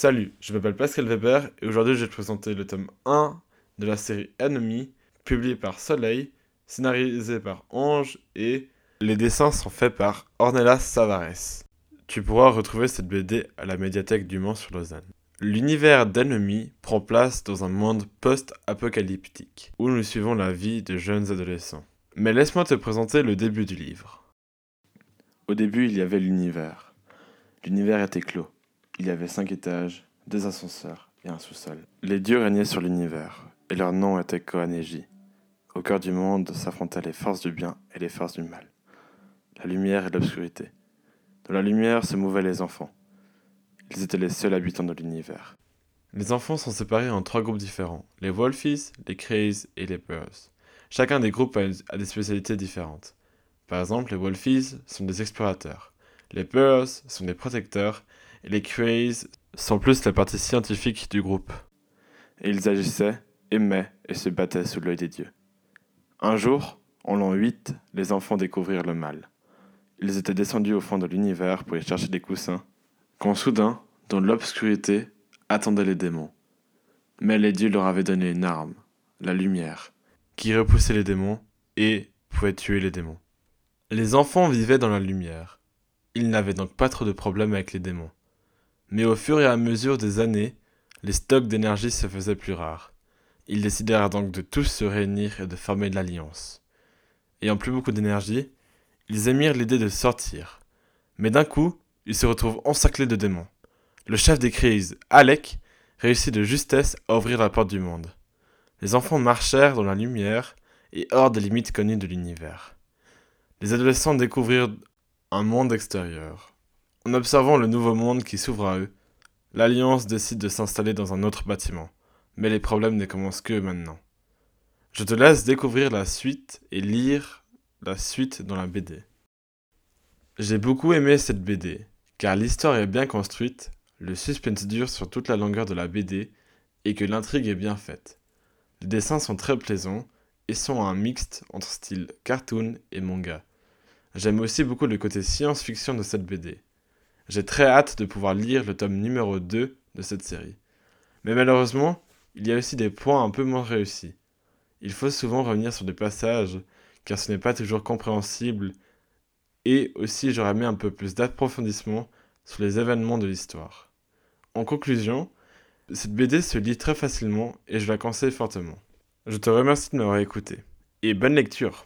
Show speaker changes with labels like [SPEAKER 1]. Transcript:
[SPEAKER 1] Salut, je m'appelle Pascal Weber et aujourd'hui je vais te présenter le tome 1 de la série Enemy, publié par Soleil, scénarisé par Ange et les dessins sont faits par Ornella Savares. Tu pourras retrouver cette BD à la médiathèque du Mans sur Lausanne. L'univers d'Enemy prend place dans un monde post-apocalyptique, où nous suivons la vie de jeunes adolescents. Mais laisse-moi te présenter le début du livre. Au début, il y avait l'univers. L'univers était clos. Il y avait cinq étages, deux ascenseurs et un sous-sol. Les dieux régnaient sur l'univers, et leur nom était Kohan Au cœur du monde s'affrontaient les forces du bien et les forces du mal. La lumière et l'obscurité. Dans la lumière se mouvaient les enfants. Ils étaient les seuls habitants de l'univers. Les enfants sont séparés en trois groupes différents, les Wolfies, les Crays et les Pearls. Chacun des groupes a, des spécialités différentes. Par exemple, les Wolfies sont des explorateurs, les Pearls sont des protecteurs, les Crays sont plus la partie scientifique du groupe. Ils agissaient, aimaient et se battaient sous l'œil des dieux. Un jour, en l'an 8, les enfants découvrirent le mal. Ils étaient descendus au fond de l'univers pour y chercher des coussins, quand soudain, dans l'obscurité, attendaient les démons. Mais les dieux leur avaient donné une arme, la lumière, qui repoussait les démons et pouvait tuer les démons. Les enfants vivaient dans la lumière. Ils n'avaient donc pas trop de problèmes avec les démons. Mais au fur et à mesure des années, les stocks d'énergie se faisaient plus rares. Ils décidèrent donc de tous se réunir et de former l'alliance. Ayant plus beaucoup d'énergie, ils émirent l'idée de sortir. Mais d'un coup, ils se retrouvent encerclés de démons. Le chef des crises, Alec, réussit de justesse à ouvrir la porte du monde. Les enfants marchèrent dans la lumière et hors des limites connues de l'univers. Les adolescents découvrirent un monde extérieur, en observant le nouveau monde qui s'ouvre à eux, l'Alliance décide de s'installer dans un autre bâtiment, mais les problèmes ne commencent que maintenant. Je te laisse découvrir la suite et lire la suite dans la BD. J'ai beaucoup aimé cette BD, car l'histoire est bien construite, le suspense dure sur toute la longueur de la BD et que l'intrigue est bien faite. Les dessins sont très plaisants et sont un mixte entre style cartoon et manga. J'aime aussi beaucoup le côté science-fiction de cette BD. J'ai très hâte de pouvoir lire le tome numéro 2 de cette série. Mais malheureusement, il y a aussi des points un peu moins réussis. Il faut souvent revenir sur des passages, car ce n'est pas toujours compréhensible, et aussi j'aurais mis un peu plus d'approfondissement sur les événements de l'histoire. En conclusion, cette BD se lit très facilement et je la conseille fortement. Je te remercie de m'avoir écouté, et bonne lecture